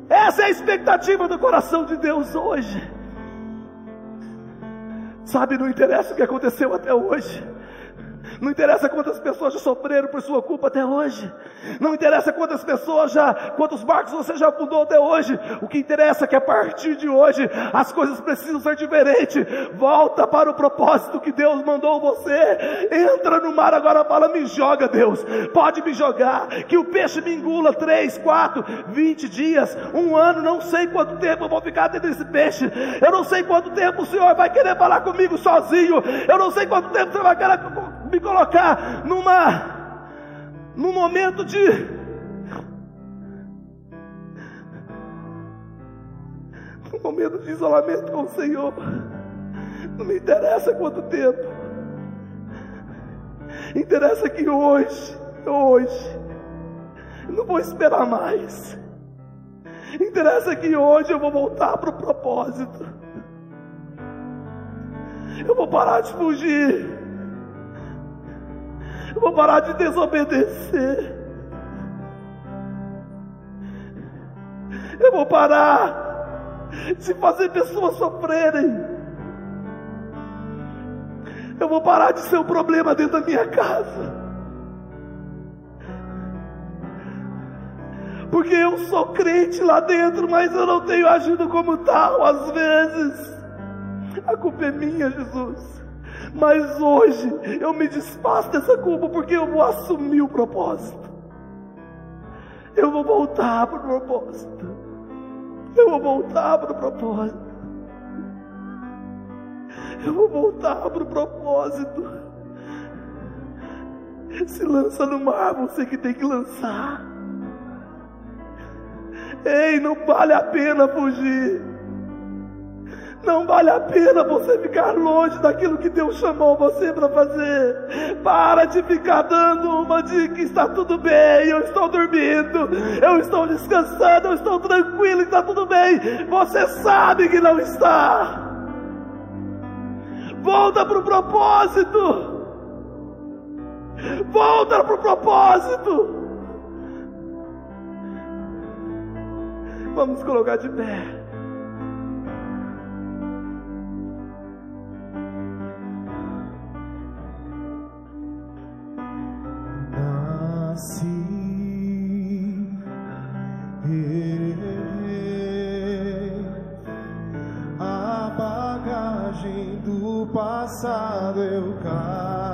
essa é a expectativa do coração de Deus hoje. Sabe, não interessa o que aconteceu até hoje. Não interessa quantas pessoas já sofreram por sua culpa até hoje. Não interessa quantas pessoas já, quantos barcos você já fundou até hoje. O que interessa é que a partir de hoje as coisas precisam ser diferentes. Volta para o propósito que Deus mandou você. Entra no mar agora, fala, me joga, Deus. Pode me jogar. Que o peixe me engula três, quatro, vinte dias, um ano, não sei quanto tempo eu vou ficar dentro desse peixe. Eu não sei quanto tempo o Senhor vai querer falar comigo sozinho. Eu não sei quanto tempo você vai querer me colocar numa num momento de num momento de isolamento com o Senhor. Não me interessa quanto tempo. Interessa que hoje, hoje, não vou esperar mais. Interessa que hoje eu vou voltar para o propósito. Eu vou parar de fugir. Eu vou parar de desobedecer. Eu vou parar de fazer pessoas sofrerem. Eu vou parar de ser um problema dentro da minha casa. Porque eu sou crente lá dentro, mas eu não tenho agido como tal às vezes. A culpa é minha, Jesus. Mas hoje eu me desfaço dessa culpa porque eu vou assumir o propósito. Eu vou voltar para o propósito. Eu vou voltar para o propósito. Eu vou voltar para o propósito. Se lança no mar, você que tem que lançar. Ei, não vale a pena fugir. Não vale a pena você ficar longe daquilo que Deus chamou você para fazer. Para de ficar dando uma de que está tudo bem, eu estou dormindo, eu estou descansando, eu estou tranquilo, está tudo bem. Você sabe que não está. Volta para o propósito. Volta para o propósito. Vamos colocar de pé. Passado eu carreguei.